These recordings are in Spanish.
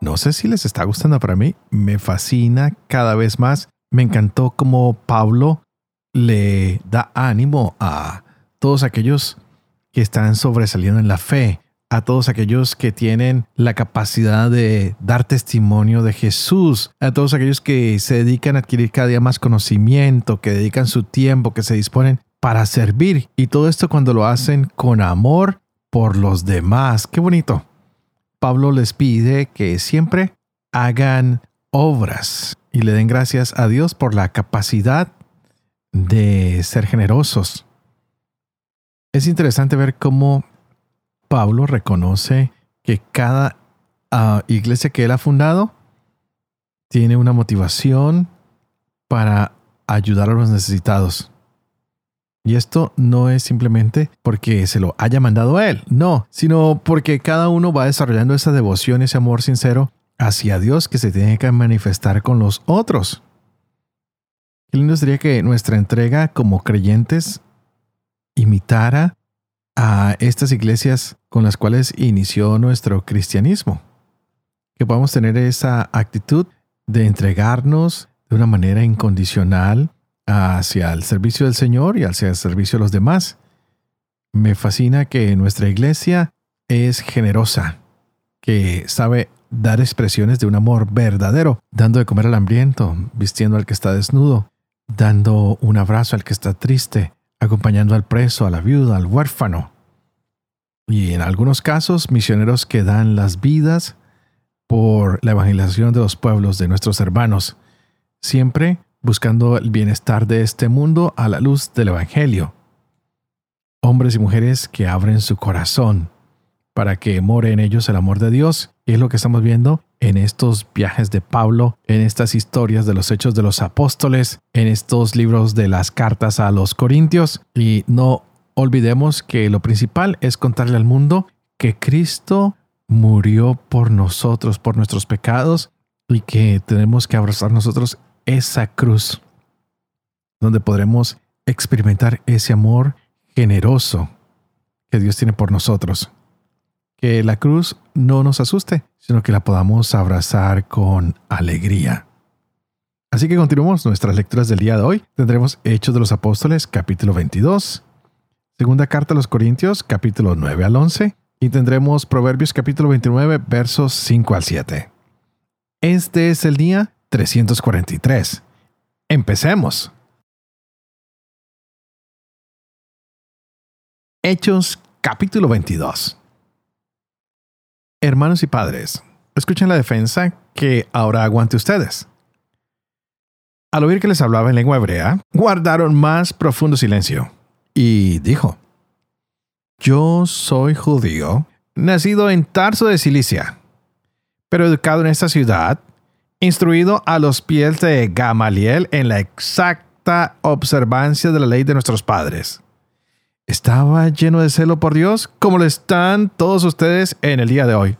No sé si les está gustando, para mí me fascina cada vez más. Me encantó cómo Pablo le da ánimo a todos aquellos que están sobresaliendo en la fe, a todos aquellos que tienen la capacidad de dar testimonio de Jesús, a todos aquellos que se dedican a adquirir cada día más conocimiento, que dedican su tiempo, que se disponen para servir. Y todo esto cuando lo hacen con amor por los demás. Qué bonito. Pablo les pide que siempre hagan obras y le den gracias a Dios por la capacidad de ser generosos. Es interesante ver cómo Pablo reconoce que cada ah, iglesia que él ha fundado tiene una motivación para ayudar a los necesitados. Y esto no es simplemente porque se lo haya mandado él, no, sino porque cada uno va desarrollando esa devoción, ese amor sincero hacia Dios que se tiene que manifestar con los otros. Qué lindo sería que nuestra entrega como creyentes imitara a estas iglesias con las cuales inició nuestro cristianismo. Que podamos tener esa actitud de entregarnos de una manera incondicional hacia el servicio del Señor y hacia el servicio de los demás. Me fascina que nuestra iglesia es generosa, que sabe dar expresiones de un amor verdadero, dando de comer al hambriento, vistiendo al que está desnudo, dando un abrazo al que está triste, acompañando al preso, a la viuda, al huérfano. Y en algunos casos, misioneros que dan las vidas por la evangelización de los pueblos de nuestros hermanos, siempre buscando el bienestar de este mundo a la luz del Evangelio. Hombres y mujeres que abren su corazón para que more en ellos el amor de Dios. Y es lo que estamos viendo en estos viajes de Pablo, en estas historias de los hechos de los apóstoles, en estos libros de las cartas a los corintios. Y no olvidemos que lo principal es contarle al mundo que Cristo murió por nosotros, por nuestros pecados, y que tenemos que abrazar nosotros esa cruz, donde podremos experimentar ese amor generoso que Dios tiene por nosotros. Que la cruz no nos asuste, sino que la podamos abrazar con alegría. Así que continuamos nuestras lecturas del día de hoy. Tendremos Hechos de los Apóstoles, capítulo 22, Segunda Carta a los Corintios, capítulo 9 al 11, y tendremos Proverbios, capítulo 29, versos 5 al 7. Este es el día 343. Empecemos. Hechos capítulo 22. Hermanos y padres, escuchen la defensa que ahora aguante ustedes. Al oír que les hablaba en lengua hebrea, guardaron más profundo silencio. Y dijo, Yo soy judío, nacido en Tarso de Cilicia, pero educado en esta ciudad instruido a los pies de Gamaliel en la exacta observancia de la ley de nuestros padres. Estaba lleno de celo por Dios, como lo están todos ustedes en el día de hoy.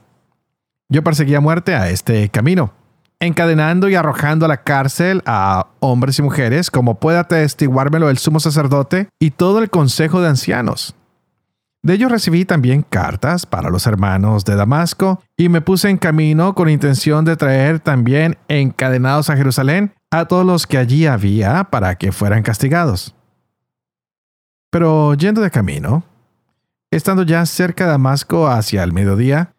Yo perseguía muerte a este camino, encadenando y arrojando a la cárcel a hombres y mujeres, como pueda atestiguármelo el sumo sacerdote y todo el consejo de ancianos. De ellos recibí también cartas para los hermanos de Damasco y me puse en camino con intención de traer también encadenados a Jerusalén a todos los que allí había para que fueran castigados. Pero yendo de camino, estando ya cerca de Damasco hacia el mediodía,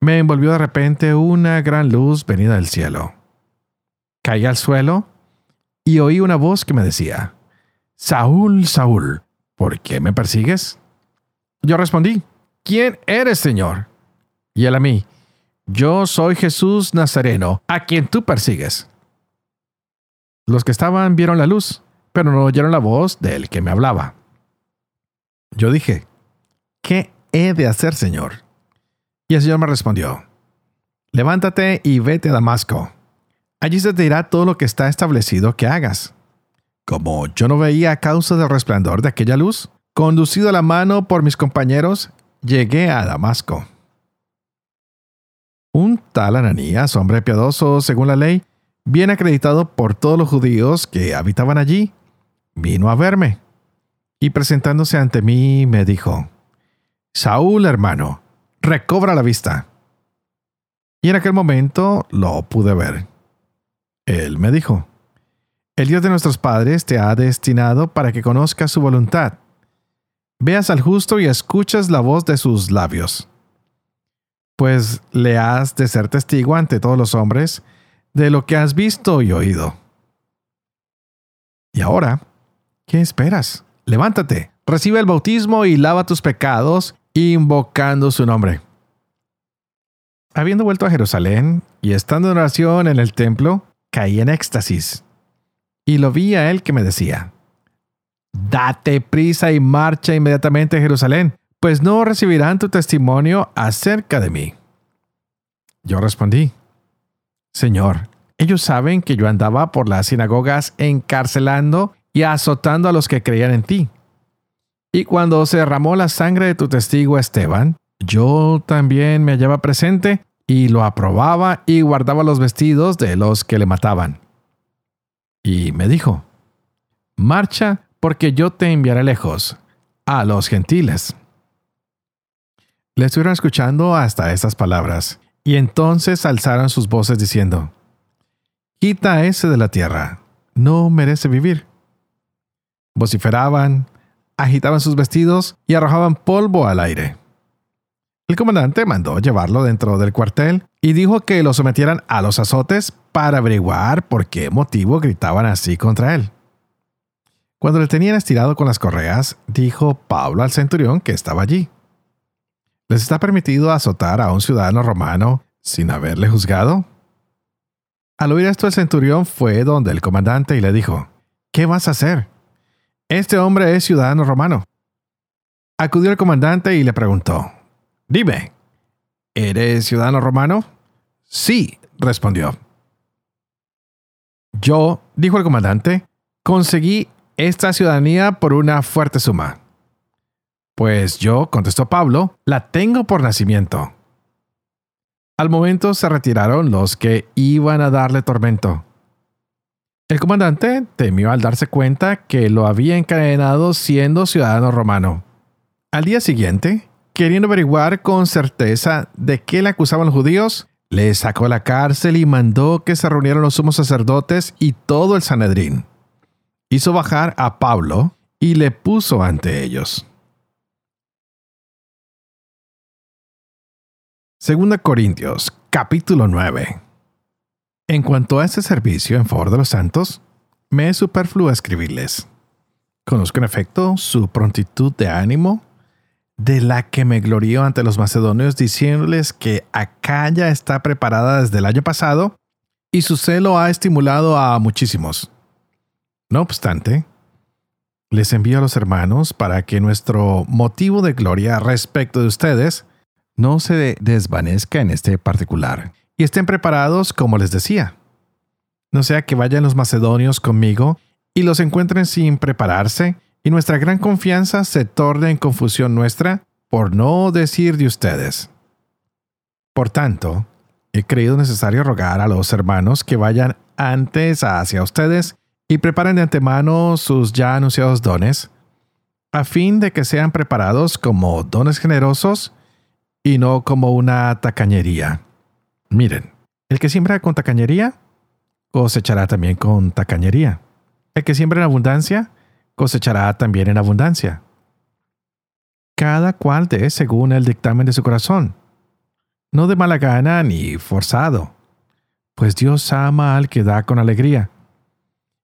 me envolvió de repente una gran luz venida del cielo. Caí al suelo y oí una voz que me decía, Saúl, Saúl, ¿por qué me persigues? Yo respondí, ¿quién eres, Señor? Y él a mí, yo soy Jesús Nazareno, a quien tú persigues. Los que estaban vieron la luz, pero no oyeron la voz del que me hablaba. Yo dije, ¿qué he de hacer, Señor? Y el Señor me respondió, levántate y vete a Damasco. Allí se te dirá todo lo que está establecido que hagas. Como yo no veía a causa del resplandor de aquella luz, conducido a la mano por mis compañeros, llegué a Damasco. Un tal Ananías, hombre piadoso según la ley, bien acreditado por todos los judíos que habitaban allí, vino a verme y presentándose ante mí me dijo, Saúl hermano, recobra la vista. Y en aquel momento lo pude ver. Él me dijo, El Dios de nuestros padres te ha destinado para que conozcas su voluntad. Veas al justo y escuchas la voz de sus labios. Pues le has de ser testigo ante todos los hombres de lo que has visto y oído. Y ahora, ¿qué esperas? Levántate, recibe el bautismo y lava tus pecados, invocando su nombre. Habiendo vuelto a Jerusalén y estando en oración en el templo, caí en éxtasis. Y lo vi a él que me decía, Date prisa y marcha inmediatamente a Jerusalén, pues no recibirán tu testimonio acerca de mí. Yo respondí, Señor, ellos saben que yo andaba por las sinagogas encarcelando y azotando a los que creían en ti. Y cuando se derramó la sangre de tu testigo Esteban, yo también me hallaba presente y lo aprobaba y guardaba los vestidos de los que le mataban. Y me dijo, Marcha, porque yo te enviaré lejos, a los gentiles. Le estuvieron escuchando hasta estas palabras, y entonces alzaron sus voces diciendo, Quita ese de la tierra, no merece vivir vociferaban, agitaban sus vestidos y arrojaban polvo al aire. El comandante mandó llevarlo dentro del cuartel y dijo que lo sometieran a los azotes para averiguar por qué motivo gritaban así contra él. Cuando le tenían estirado con las correas, dijo Pablo al centurión que estaba allí. ¿Les está permitido azotar a un ciudadano romano sin haberle juzgado? Al oír esto el centurión fue donde el comandante y le dijo, ¿qué vas a hacer? Este hombre es ciudadano romano. Acudió el comandante y le preguntó, Dime, ¿eres ciudadano romano? Sí, respondió. Yo, dijo el comandante, conseguí esta ciudadanía por una fuerte suma. Pues yo, contestó Pablo, la tengo por nacimiento. Al momento se retiraron los que iban a darle tormento. El comandante temió al darse cuenta que lo había encadenado siendo ciudadano romano. Al día siguiente, queriendo averiguar con certeza de qué le acusaban los judíos, le sacó a la cárcel y mandó que se reunieran los sumos sacerdotes y todo el Sanedrín. Hizo bajar a Pablo y le puso ante ellos. Segunda Corintios, capítulo 9. En cuanto a este servicio en favor de los santos, me es superfluo escribirles. Conozco en efecto su prontitud de ánimo, de la que me glorío ante los macedonios diciéndoles que Acaya está preparada desde el año pasado y su celo ha estimulado a muchísimos. No obstante, les envío a los hermanos para que nuestro motivo de gloria respecto de ustedes no se desvanezca en este particular y estén preparados como les decía. No sea que vayan los macedonios conmigo y los encuentren sin prepararse y nuestra gran confianza se torne en confusión nuestra, por no decir de ustedes. Por tanto, he creído necesario rogar a los hermanos que vayan antes hacia ustedes y preparen de antemano sus ya anunciados dones, a fin de que sean preparados como dones generosos y no como una tacañería Miren, el que siembra con tacañería, cosechará también con tacañería. El que siembra en abundancia, cosechará también en abundancia. Cada cual dé según el dictamen de su corazón, no de mala gana ni forzado, pues Dios ama al que da con alegría.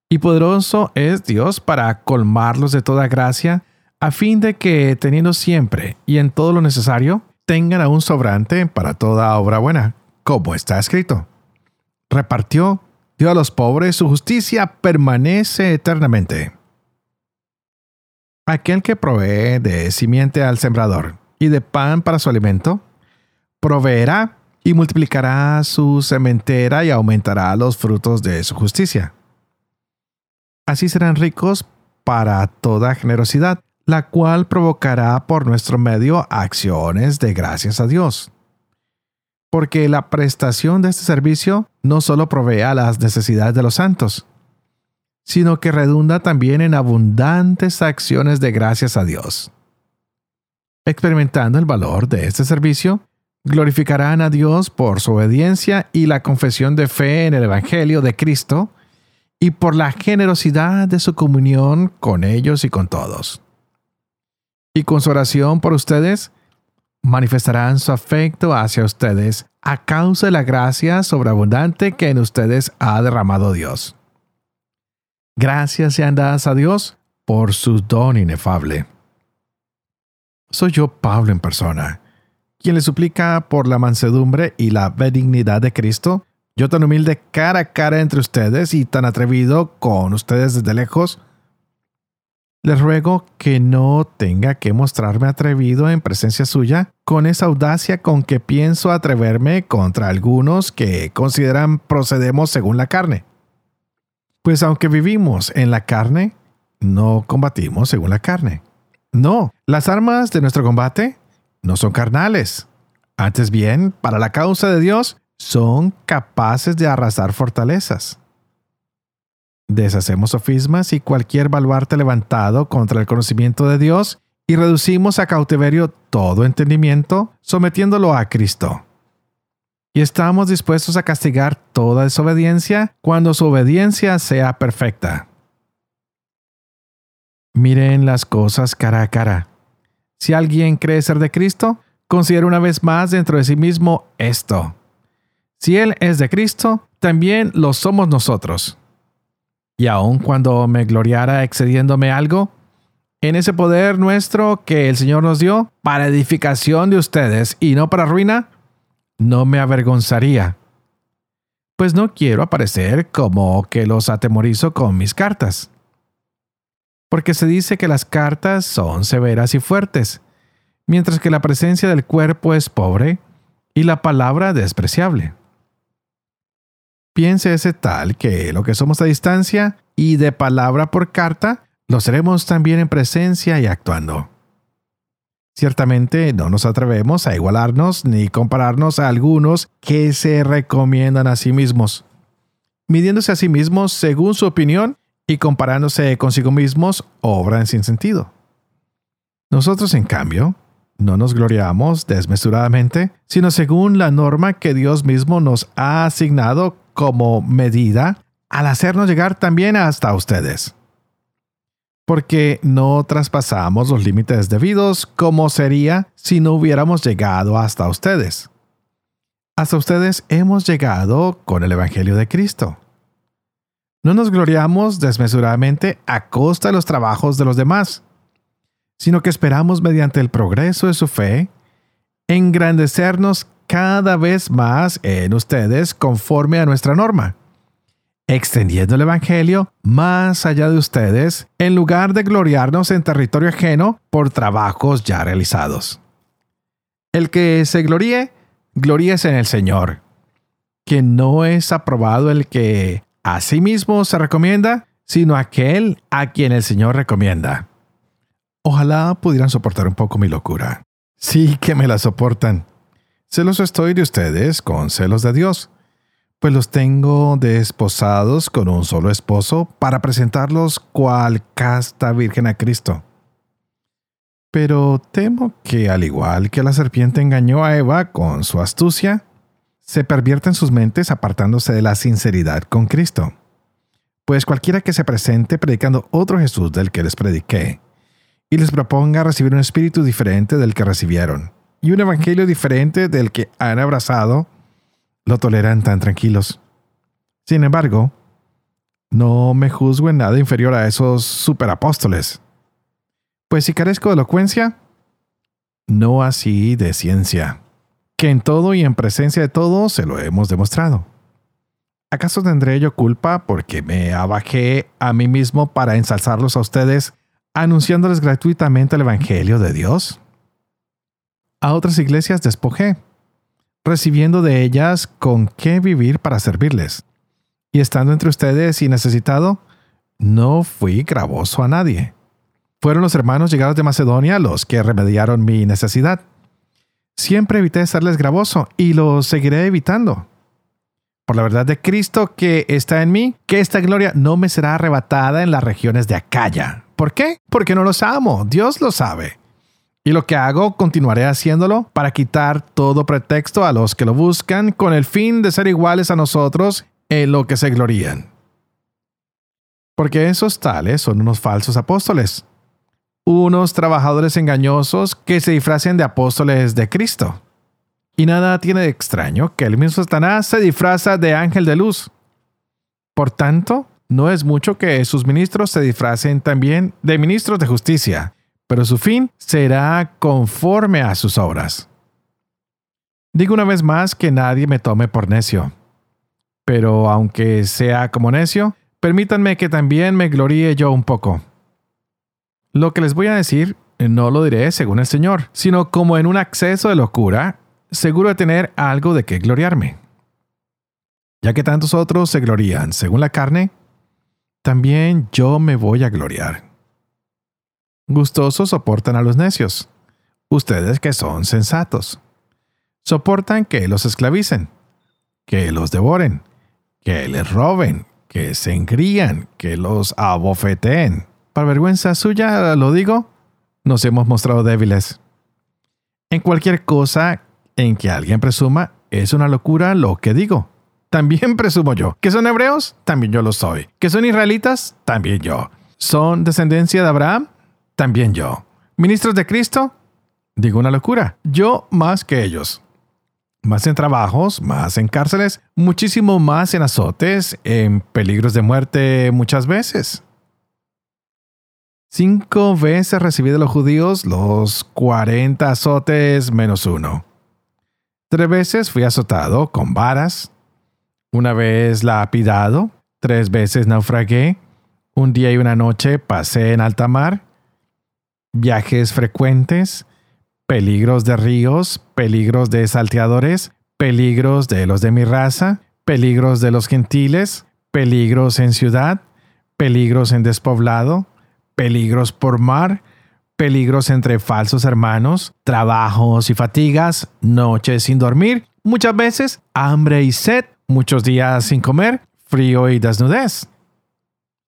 Y poderoso es Dios para colmarlos de toda gracia, a fin de que, teniendo siempre y en todo lo necesario, tengan aún sobrante para toda obra buena como está escrito. Repartió, dio a los pobres, su justicia permanece eternamente. Aquel que provee de simiente al sembrador y de pan para su alimento, proveerá y multiplicará su sementera y aumentará los frutos de su justicia. Así serán ricos para toda generosidad, la cual provocará por nuestro medio acciones de gracias a Dios. Porque la prestación de este servicio no solo provee a las necesidades de los santos, sino que redunda también en abundantes acciones de gracias a Dios. Experimentando el valor de este servicio, glorificarán a Dios por su obediencia y la confesión de fe en el Evangelio de Cristo y por la generosidad de su comunión con ellos y con todos. Y con su oración por ustedes, manifestarán su afecto hacia ustedes a causa de la gracia sobreabundante que en ustedes ha derramado Dios. Gracias sean dadas a Dios por su don inefable. Soy yo, Pablo, en persona quien le suplica por la mansedumbre y la benignidad de Cristo, yo tan humilde cara a cara entre ustedes y tan atrevido con ustedes desde lejos, les ruego que no tenga que mostrarme atrevido en presencia suya con esa audacia con que pienso atreverme contra algunos que consideran procedemos según la carne. Pues aunque vivimos en la carne, no combatimos según la carne. No, las armas de nuestro combate no son carnales. Antes bien, para la causa de Dios, son capaces de arrasar fortalezas. Deshacemos sofismas y cualquier baluarte levantado contra el conocimiento de Dios y reducimos a cautiverio todo entendimiento, sometiéndolo a Cristo. Y estamos dispuestos a castigar toda desobediencia cuando su obediencia sea perfecta. Miren las cosas cara a cara. Si alguien cree ser de Cristo, considere una vez más dentro de sí mismo esto. Si Él es de Cristo, también lo somos nosotros. Y aun cuando me gloriara excediéndome algo, en ese poder nuestro que el Señor nos dio para edificación de ustedes y no para ruina, no me avergonzaría. Pues no quiero aparecer como que los atemorizo con mis cartas porque se dice que las cartas son severas y fuertes, mientras que la presencia del cuerpo es pobre y la palabra despreciable. Piense ese tal que lo que somos a distancia y de palabra por carta, lo seremos también en presencia y actuando. Ciertamente no nos atrevemos a igualarnos ni compararnos a algunos que se recomiendan a sí mismos, midiéndose a sí mismos según su opinión y comparándose consigo mismos obran sin sentido. Nosotros, en cambio, no nos gloriamos desmesuradamente, sino según la norma que Dios mismo nos ha asignado como medida al hacernos llegar también hasta ustedes. Porque no traspasamos los límites debidos como sería si no hubiéramos llegado hasta ustedes. Hasta ustedes hemos llegado con el Evangelio de Cristo. No nos gloriamos desmesuradamente a costa de los trabajos de los demás, sino que esperamos mediante el progreso de su fe engrandecernos cada vez más en ustedes conforme a nuestra norma, extendiendo el Evangelio más allá de ustedes en lugar de gloriarnos en territorio ajeno por trabajos ya realizados. El que se gloríe, gloríese en el Señor, que no es aprobado el que a sí mismo se recomienda, sino aquel a quien el Señor recomienda. Ojalá pudieran soportar un poco mi locura. Sí que me la soportan. Celoso estoy de ustedes con celos de Dios, pues los tengo desposados con un solo esposo para presentarlos cual casta virgen a Cristo. Pero temo que al igual que la serpiente engañó a Eva con su astucia, se pervierten sus mentes apartándose de la sinceridad con Cristo. Pues cualquiera que se presente predicando otro Jesús del que les prediqué, y les proponga recibir un espíritu diferente del que recibieron, y un evangelio diferente del que han abrazado, lo toleran tan tranquilos. Sin embargo, no me juzgo en nada inferior a esos superapóstoles. Pues si carezco de elocuencia, no así de ciencia que en todo y en presencia de todos se lo hemos demostrado. ¿Acaso tendré yo culpa porque me abajé a mí mismo para ensalzarlos a ustedes, anunciándoles gratuitamente el Evangelio de Dios? A otras iglesias despojé, recibiendo de ellas con qué vivir para servirles. Y estando entre ustedes y necesitado, no fui gravoso a nadie. Fueron los hermanos llegados de Macedonia los que remediaron mi necesidad. Siempre evité serles gravoso y lo seguiré evitando. Por la verdad de Cristo que está en mí, que esta gloria no me será arrebatada en las regiones de Acaya. ¿Por qué? Porque no los amo, Dios lo sabe. Y lo que hago, continuaré haciéndolo para quitar todo pretexto a los que lo buscan con el fin de ser iguales a nosotros en lo que se glorían. Porque esos tales son unos falsos apóstoles, unos trabajadores engañosos que se disfracen de apóstoles de Cristo. Y nada tiene de extraño que el mismo Satanás se disfraza de ángel de luz. Por tanto, no es mucho que sus ministros se disfracen también de ministros de justicia, pero su fin será conforme a sus obras. Digo una vez más que nadie me tome por necio. Pero aunque sea como necio, permítanme que también me gloríe yo un poco. Lo que les voy a decir no lo diré según el Señor, sino como en un acceso de locura, seguro de tener algo de qué gloriarme. Ya que tantos otros se glorían según la carne, también yo me voy a gloriar. Gustosos soportan a los necios, ustedes que son sensatos. Soportan que los esclavicen, que los devoren, que les roben, que se engrían, que los abofeteen para vergüenza suya lo digo, nos hemos mostrado débiles. En cualquier cosa en que alguien presuma, es una locura lo que digo. También presumo yo. ¿Que son hebreos? También yo lo soy. ¿Que son israelitas? También yo. ¿Son descendencia de Abraham? También yo. ¿Ministros de Cristo? Digo una locura. Yo más que ellos. Más en trabajos, más en cárceles, muchísimo más en azotes, en peligros de muerte muchas veces. Cinco veces recibí de los judíos los cuarenta azotes menos uno. Tres veces fui azotado con varas. Una vez lapidado. Tres veces naufragué. Un día y una noche pasé en alta mar. Viajes frecuentes. Peligros de ríos. Peligros de salteadores. Peligros de los de mi raza. Peligros de los gentiles. Peligros en ciudad. Peligros en despoblado peligros por mar, peligros entre falsos hermanos, trabajos y fatigas, noches sin dormir, muchas veces hambre y sed, muchos días sin comer, frío y desnudez.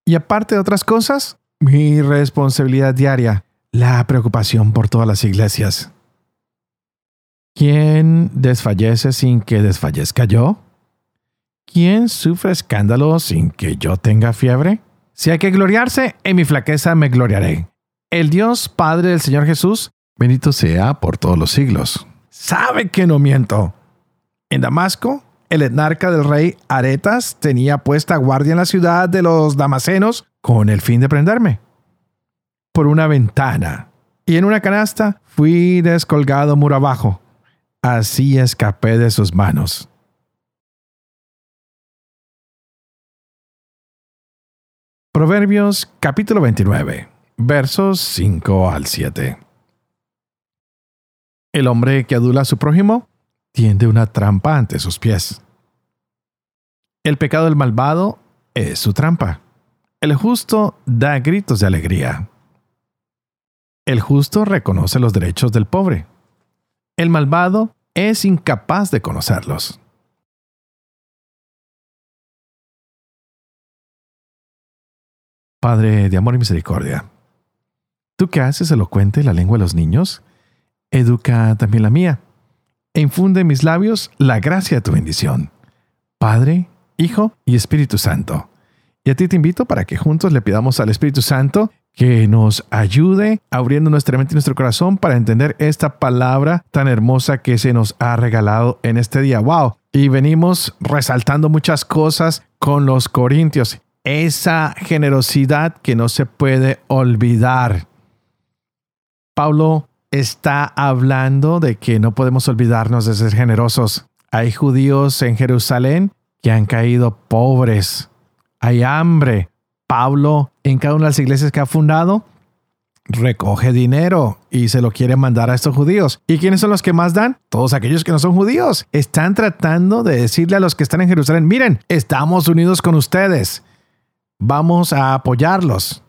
Y aparte de otras cosas, mi responsabilidad diaria, la preocupación por todas las iglesias. ¿Quién desfallece sin que desfallezca yo? ¿Quién sufre escándalo sin que yo tenga fiebre? Si hay que gloriarse, en mi flaqueza me gloriaré. El Dios Padre del Señor Jesús, bendito sea por todos los siglos. Sabe que no miento. En Damasco, el etnarca del rey Aretas tenía puesta guardia en la ciudad de los damasenos con el fin de prenderme. Por una ventana y en una canasta fui descolgado muro abajo. Así escapé de sus manos. Proverbios capítulo 29, versos 5 al 7. El hombre que adula a su prójimo tiende una trampa ante sus pies. El pecado del malvado es su trampa. El justo da gritos de alegría. El justo reconoce los derechos del pobre. El malvado es incapaz de conocerlos. Padre de amor y misericordia, tú que haces elocuente la lengua de los niños, educa también la mía, e infunde en mis labios la gracia de tu bendición. Padre, Hijo y Espíritu Santo. Y a ti te invito para que juntos le pidamos al Espíritu Santo que nos ayude abriendo nuestra mente y nuestro corazón para entender esta palabra tan hermosa que se nos ha regalado en este día. ¡Wow! Y venimos resaltando muchas cosas con los corintios esa generosidad que no se puede olvidar. Pablo está hablando de que no podemos olvidarnos de ser generosos. Hay judíos en Jerusalén que han caído pobres. Hay hambre. Pablo, en cada una de las iglesias que ha fundado, recoge dinero y se lo quiere mandar a estos judíos. ¿Y quiénes son los que más dan? Todos aquellos que no son judíos. Están tratando de decirle a los que están en Jerusalén, miren, estamos unidos con ustedes. Vamos a apoyarlos.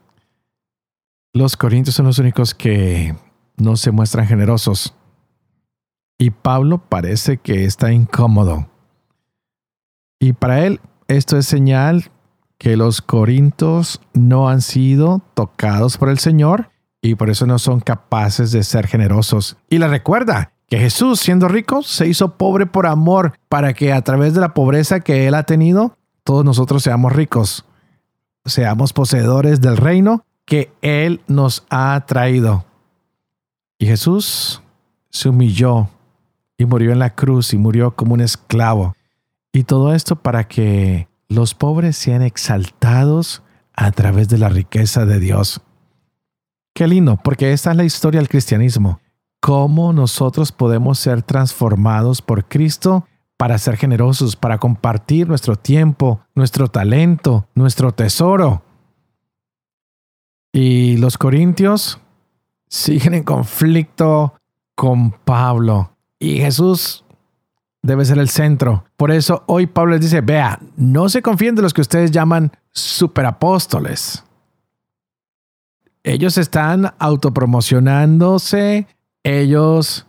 Los corintios son los únicos que no se muestran generosos. Y Pablo parece que está incómodo. Y para él esto es señal que los corintios no han sido tocados por el Señor y por eso no son capaces de ser generosos. Y le recuerda que Jesús, siendo rico, se hizo pobre por amor para que a través de la pobreza que él ha tenido, todos nosotros seamos ricos, seamos poseedores del reino que él nos ha traído. Y Jesús se humilló y murió en la cruz y murió como un esclavo. Y todo esto para que los pobres sean exaltados a través de la riqueza de Dios. Qué lindo, porque esta es la historia del cristianismo. Cómo nosotros podemos ser transformados por Cristo para ser generosos, para compartir nuestro tiempo, nuestro talento, nuestro tesoro. Y los corintios siguen en conflicto con Pablo. Y Jesús debe ser el centro. Por eso hoy Pablo les dice, vea, no se confíen de los que ustedes llaman superapóstoles. Ellos están autopromocionándose, ellos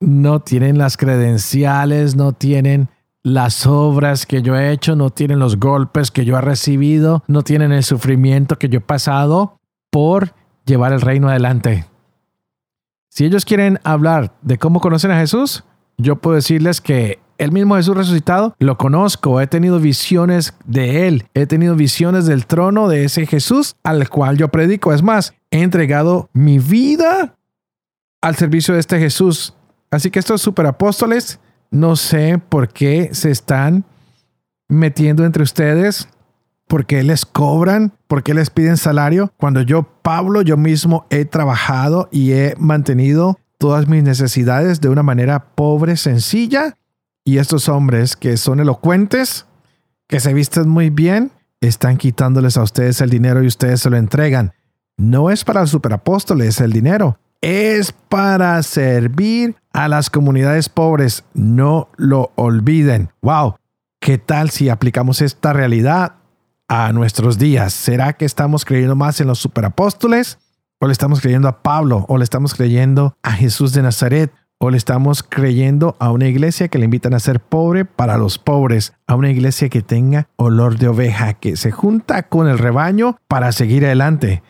no tienen las credenciales, no tienen las obras que yo he hecho, no tienen los golpes que yo he recibido, no tienen el sufrimiento que yo he pasado por llevar el reino adelante. Si ellos quieren hablar de cómo conocen a Jesús, yo puedo decirles que el mismo Jesús resucitado lo conozco, he tenido visiones de él, he tenido visiones del trono de ese Jesús al cual yo predico. Es más, he entregado mi vida al servicio de este Jesús. Así que estos superapóstoles, no sé por qué se están metiendo entre ustedes, por qué les cobran, por qué les piden salario, cuando yo, Pablo, yo mismo he trabajado y he mantenido todas mis necesidades de una manera pobre, sencilla. Y estos hombres que son elocuentes, que se visten muy bien, están quitándoles a ustedes el dinero y ustedes se lo entregan. No es para los superapóstoles el dinero, es para servir a las comunidades pobres. No lo olviden. ¡Wow! ¿Qué tal si aplicamos esta realidad a nuestros días? ¿Será que estamos creyendo más en los superapóstoles o le estamos creyendo a Pablo, o le estamos creyendo a Jesús de Nazaret, o le estamos creyendo a una iglesia que le invitan a ser pobre para los pobres, a una iglesia que tenga olor de oveja, que se junta con el rebaño para seguir adelante.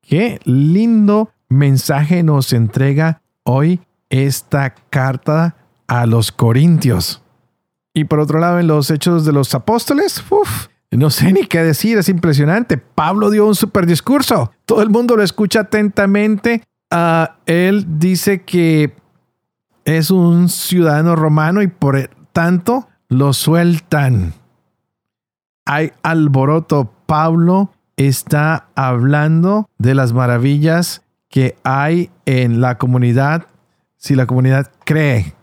Qué lindo mensaje nos entrega hoy esta carta a los Corintios. Y por otro lado, en los Hechos de los Apóstoles, uff, no sé ni qué decir, es impresionante. Pablo dio un super discurso. Todo el mundo lo escucha atentamente. Ah, él dice que es un ciudadano romano y por tanto lo sueltan. Hay alboroto. Pablo está hablando de las maravillas que hay en la comunidad si la comunidad cree.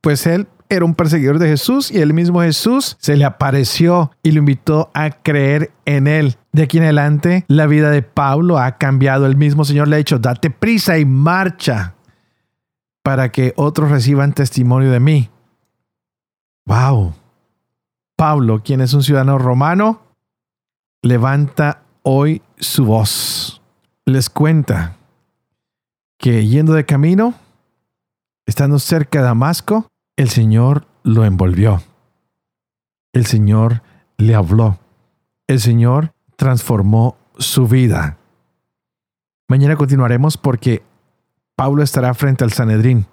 Pues él era un perseguidor de Jesús y el mismo Jesús se le apareció y lo invitó a creer en él. De aquí en adelante, la vida de Pablo ha cambiado. El mismo Señor le ha dicho, date prisa y marcha para que otros reciban testimonio de mí. ¡Wow! Pablo, quien es un ciudadano romano, levanta hoy su voz. Les cuenta que yendo de camino, estando cerca de Damasco, el Señor lo envolvió. El Señor le habló. El Señor transformó su vida. Mañana continuaremos porque Pablo estará frente al Sanedrín.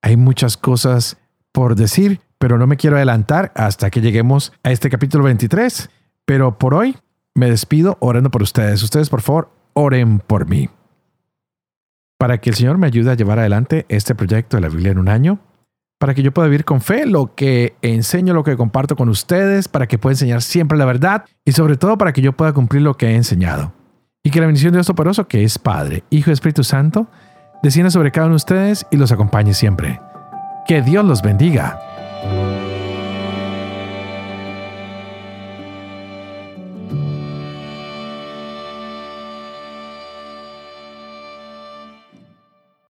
Hay muchas cosas por decir, pero no me quiero adelantar hasta que lleguemos a este capítulo 23. Pero por hoy me despido orando por ustedes. Ustedes, por favor, oren por mí. Para que el Señor me ayude a llevar adelante este proyecto de la Biblia en un año para que yo pueda vivir con fe lo que enseño, lo que comparto con ustedes, para que pueda enseñar siempre la verdad y sobre todo para que yo pueda cumplir lo que he enseñado. Y que la bendición de Dios Toporoso, que es Padre, Hijo y Espíritu Santo, descienda sobre cada uno de ustedes y los acompañe siempre. Que Dios los bendiga.